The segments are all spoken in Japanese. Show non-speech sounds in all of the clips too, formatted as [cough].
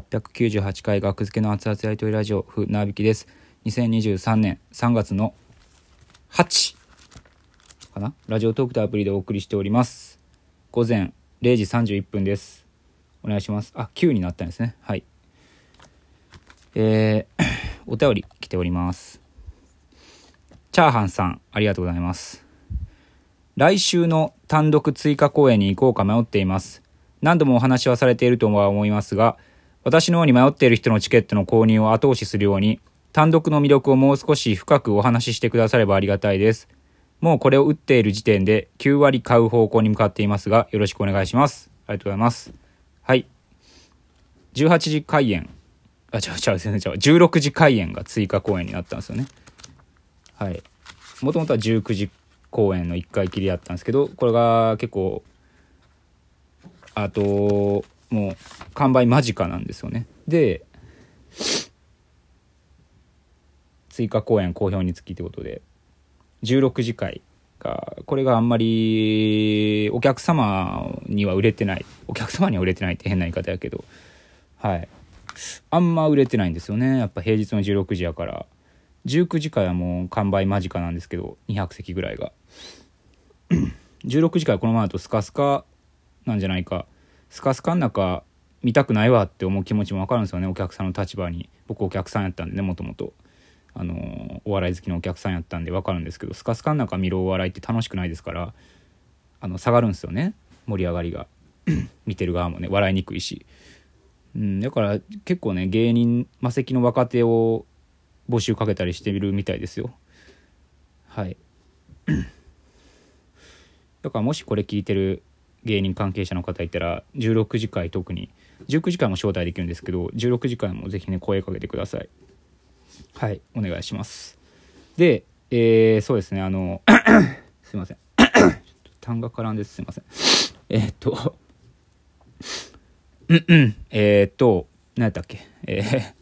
898回学付けの熱々やりとりラジオふなびきです。2023年3月の8かな？ラジオトークとアプリでお送りしております。午前0時31分です。お願いします。あ9になったんですね。はい。えー、[coughs] お便り来ております。チャーハンさんありがとうございます。来週の単独追加公演に行こうか迷っています。何度もお話はされているとは思いますが私のように迷っている人のチケットの購入を後押しするように、単独の魅力をもう少し深くお話ししてくださればありがたいです。もうこれを打っている時点で9割買う方向に向かっていますが、よろしくお願いします。ありがとうございます。はい。18時開演。あ、違う違う、全然違う。16時開演が追加公演になったんですよね。はい。もともとは19時公演の1回きりやったんですけど、これが結構、あと、もう完売間近なんですよね。で追加公演好評につきということで16次会がこれがあんまりお客様には売れてないお客様には売れてないって変な言い方やけどはい。あんま売れてないんですよね。やっぱ平日の16時やから。19時会はもう完売間近なんですけど200席ぐらいが。16時会このままだとスカスカなんじゃないかスカスカん中見たくないわって思う気持ちも分かるんですよね。お客さんの立場に。僕お客さんやったんでねもともと。あのお笑い好きのお客さんやったんで分かるんですけどスカスカん中見るお笑いって楽しくないですからあの下がるんですよね。盛り上がりが。[clears throat] 見てる側もね笑いにくいし、うん、だから結構ね芸人魔石の若手を募集かけたりしてるみたいですよ。はい。[clears throat] だからもしこれ聞いてる芸人関係者の方いたら16次回特に19時間も招待できるんですけど16時間もぜひね声かけてください。はい。お願いします。でえー、そうですねあの [coughs] すいません。[coughs] 単が絡んですすいません。えー、っとうんうんえー、っと何やったっけ？えー、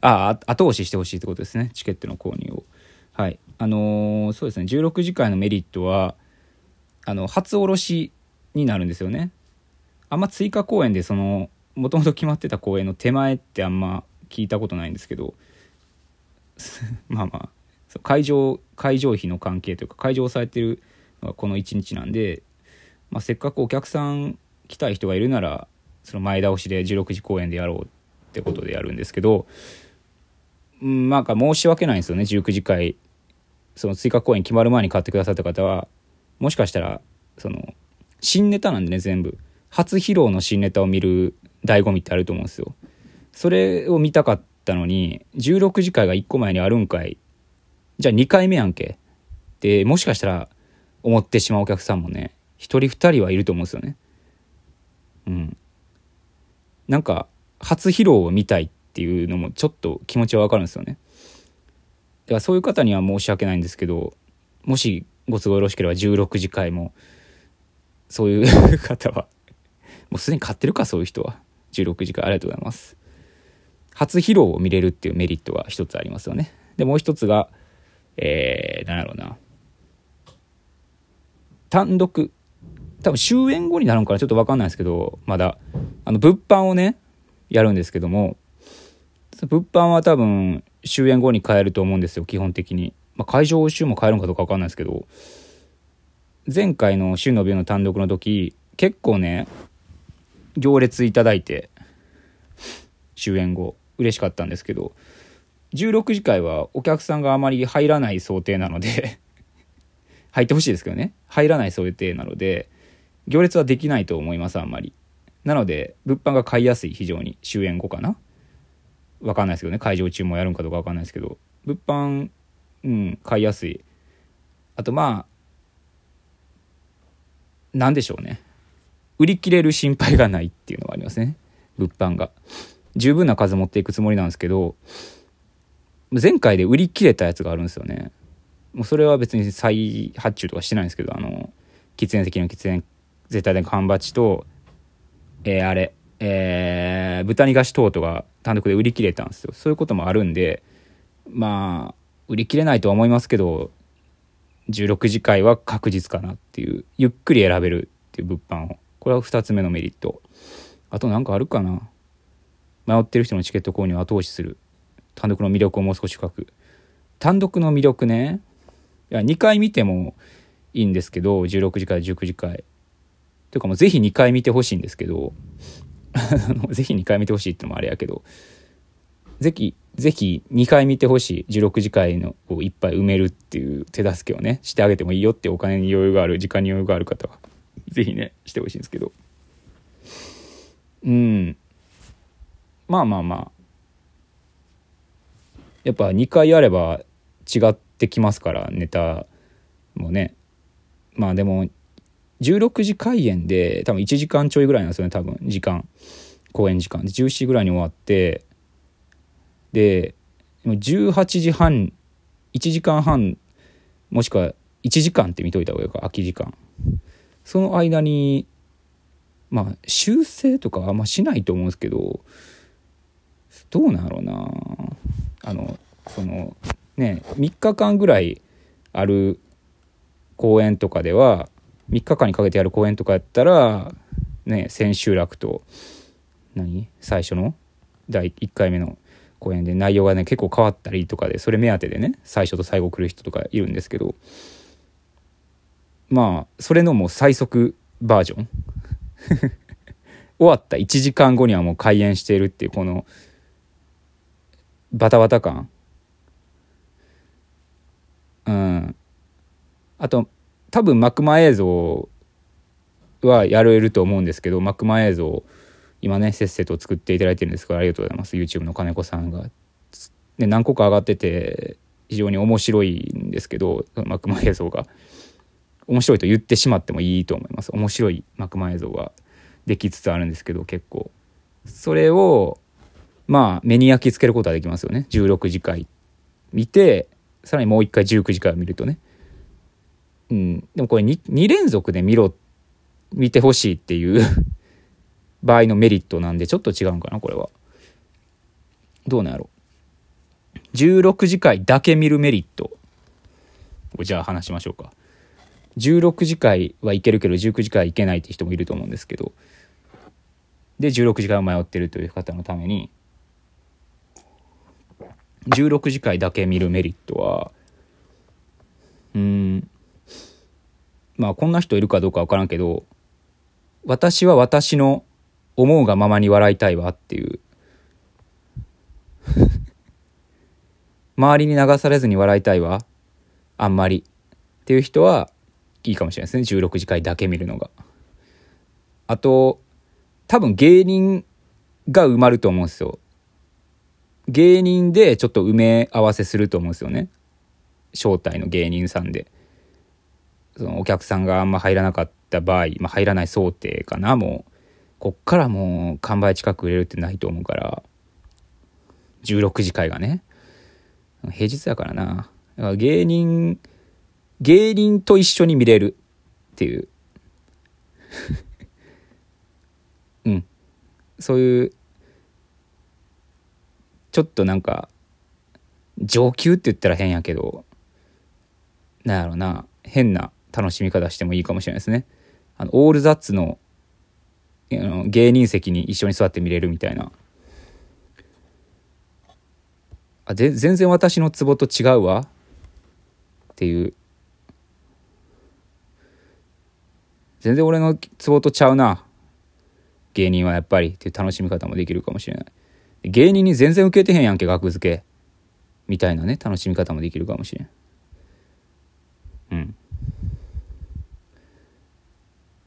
あ後押ししてほしいってことですね。チケットの購入を。はい。あのー、そうですね16時間のメリットはあの初おろしになるんですよね。あんま追加公演でそのもともと決まってた公演の手前ってあんま聞いたことないんですけど [laughs] まあまあ会場会場費の関係というか会場をされてるのがこの1日なんで、まあ、せっかくお客さん来たい人がいるならその前倒しで16時公演でやろうってことでやるんですけど、うん、なんか申し訳ないんですよね19時会その追加公演決まる前に買ってくださった方はもしかしたらその新ネタなんでね、全部。初披露の新ネタを見る醍醐味ってあると思うんですよ。それを見たかったのに、16時会が1個前にあるんかい。じゃあ2回目やんけ。ってもしかしたら思ってしまうお客さんもね、1人2人はいると思うんですよね。うん。なんか、初披露を見たいっていうのもちょっと気持ちはわかるんですよね。だからそういう方には申し訳ないんですけど、もしご都合よろしければ16次会もそういう方は。[laughs] もうすでに買ってるかそういう人は。16時間。ありがとうございます。初披露を見れるっていうメリットが一つありますよね。でもう一つがえー、何やろうな。単独。多分終演後になるのかなちょっと分かんないですけどまだ。あの物販をねやるんですけども物販は多分終演後に買えると思うんですよ基本的に、まあ、会場週も買えるのかどうか分かんないですけど前回の週の病の単独の時結構ね行列いただいて終演後。嬉しかったんですけど16時会はお客さんがあまり入らない想定なので [laughs] 入ってほしいですけどね。入らない想定なので行列はできないと思いますあんまり。なので物販が買いやすい非常に。終演後かな。わかんないですけどね。会場中もやるんかどうかわかんないですけど。物販うん買いやすい。あとまあ何でしょうね。売り切れる心配がないっていうのがありますね。物販が。十分な数持っていくつもりなんですけど前回で売り切れたやつがあるんですよね。もうそれは別に再発注とかしてないんですけどあの喫煙席の喫煙絶対的缶バッジとえー、あれえー、豚煮菓子トートが単独で売り切れたんですよ。そういうこともあるんでまあ売り切れないとは思いますけど16次回は確実かなっていうゆっくり選べるっていう物販を。これは2つ目のメリット。あと何かあるかな。迷ってる人のチケット購入を後押しする。単独の魅力をもう少し深く。単独の魅力ね。いや2回見てもいいんですけど16時から19時回というかもうぜひ2回見てほしいんですけど。[laughs] ぜひ2回見てほしいってのもあれやけど。ぜひぜひ2回見てほしい。16時回のをいっぱい埋めるっていう手助けをねしてあげてもいいよってお金に余裕がある時間に余裕がある方はぜひねしてほしいんですけど。うん。まあまあまあ。やっぱ2回やれば違ってきますからネタもね。まあでも16時開演で多分1時間ちょいぐらいなんですよね多分。時間。公演時間。で17時ぐらいに終わってで18時半1時間半もしくは1時間って見といた方がいいか空き時間。その間にまあ修正とかあんましないと思うんですけどどうなんやろうな。あのそのね3日間ぐらいある公演とかでは3日間にかけてやる公演とかやったらね千秋楽と何？最初の第1回目の公演で内容がね結構変わったりとかでそれ目当てでね最初と最後来る人とかいるんですけど。まあそれのもう最速バージョン。[laughs] 終わった1時間後にはもう開演しているっていうこのバタバタ感。うん。あと多分幕間映像はやれると思うんですけど幕間映像今ねせっせと作っていただいてるんです。からありがとうございます。YouTube の金子さんが、ね、何個か上がってて非常に面白いんですけど幕間映像が。面白いと言ってしまってもいいと思います。面白い幕間映像ができつつあるんですけど結構。それをまあ目に焼き付けることはできますよね。16時回見てさらにもう一回19時回を見るとね。うん。でもこれ 2, 2連続で見ろ見てほしいっていう場合のメリットなんでちょっと違うんかなこれは。どうなんやろ。16時回だけ見るメリット。をじゃあ話しましょうか。16時回はいけるけど19時回いけないって人もいると思うんですけど。で16時間迷ってるという方のために16時回だけ見るメリットはうんまあこんな人いるかどうか分からんけど私は私の思うがままに笑いたいわっていう。[laughs] 周りに流されずに笑いたいわ。あんまりっていう人はいいかもしれないですね。16時回だけ見るのが。あと多分芸人が埋まると思うんですよ。芸人でちょっと埋め合わせすると思うんですよね。招待の芸人さんで。そのお客さんがあんま入らなかった場合、まあ、入らない想定かなもう。こっからもう完売近く売れるってないと思うから。16時会がね。平日だからな。から芸人芸人と一緒に見れるっていう。[laughs] うん。そういうちょっとなんか上級って言ったら変やけどなんやろな。変な楽しみ方してもいいかもしれないですね。あのオールザッツの芸人席に一緒に座って見れるみたいな。あぜ全然私のツボと違うわ。っていう。全然俺のツボとちゃうな。芸人はやっぱりっていう楽しみ方もできるかもしれない。芸人に全然受けてへんやんけ額付け。みたいなね楽しみ方もできるかもしれん。うん。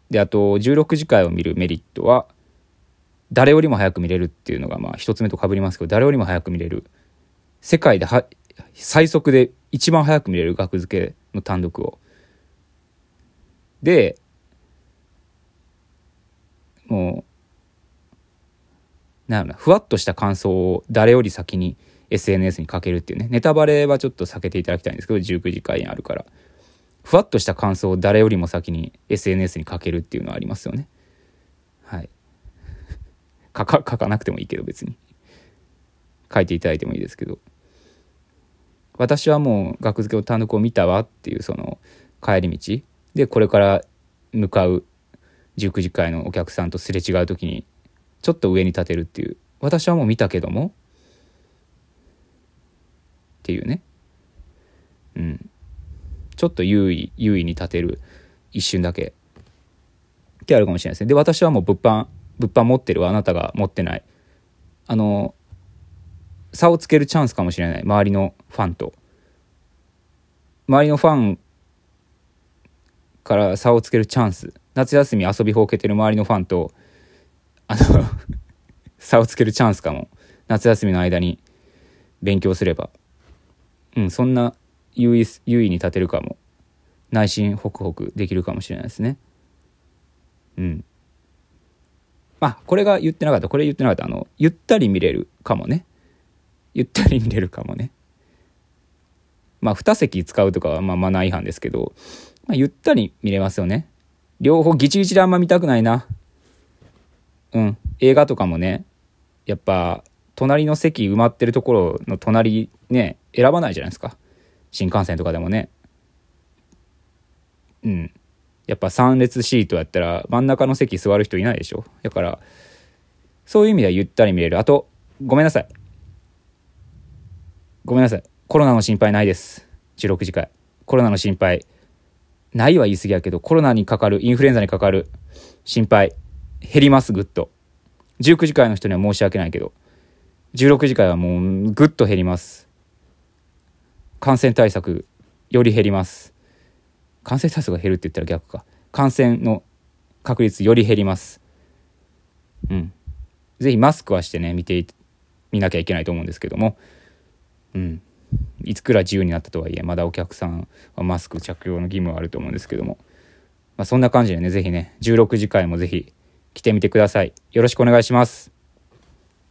であと16時回を見るメリットは誰よりも早く見れるっていうのがまあ一つ目とかぶりますけど誰よりも早く見れる。世界では最速で一番早く見れる額付けの単独を。でもうなんなふわっとした感想を誰より先に SNS にかけるっていうね。ネタバレはちょっと避けていただきたいんですけど19時開演あるから。ふわっとした感想を誰よりも先に SNS にかけるっていうのはありますよね。はい。書 [laughs] か書かなくてもいいけど別に。書いていただいてもいいですけど。私はもう学付けを単独を見たわっていうその帰り道。でこれから向かう19時会のお客さんとすれ違う時にちょっと上に立てるっていう。私はもう見たけども。っていうね。うん。ちょっと優位優位に立てる一瞬だけ。ってあるかもしれないですね。で私はもう物販物販持ってるわあなたが持ってない。あの差をつけるチャンスかもしれない。周りのファンと。周りのファンから差をつけるチャンス。夏休み遊びほうけてる周りのファンとあの [laughs] 差をつけるチャンスかも。夏休みの間に勉強すれば。うんそんな優位優位に立てるかも。内心ホクホクできるかもしれないですね。うん。まあこれが言ってなかった。これ言ってなかった。あのゆったり見れるかもね。ゆったり見れるかもね。まあ2席使うとかはまあマナー違反ですけど、まあ、ゆったり見れますよね。両方ギチギチであんま見たくないな。うん。映画とかもね。やっぱ隣の席埋まってるところの隣ね選ばないじゃないですか。新幹線とかでもね。うん。やっぱ3列シートやったら真ん中の席座る人いないでしょ？だからそういう意味ではゆったり見れる。あとごめんなさい。ごめんなさい。コロナの心配ないです。16時会コロナの心配。ないは言い過ぎやけどコロナにかかるインフルエンザにかかる心配。減りますぐっと。19時会の人には申し訳ないけど16時会はもうぐっと減ります。感染対策より減ります。感染対策が減るって言ったら逆か。感染の確率より減ります。うん。是非マスクはしてね見てみなきゃいけないと思うんですけども。うん。いつくら自由になったとはいえまだお客さんはマスク着用の義務はあると思うんですけども、まあ、そんな感じでね是非ね16時間も是非来てみてください。よろしくお願いします。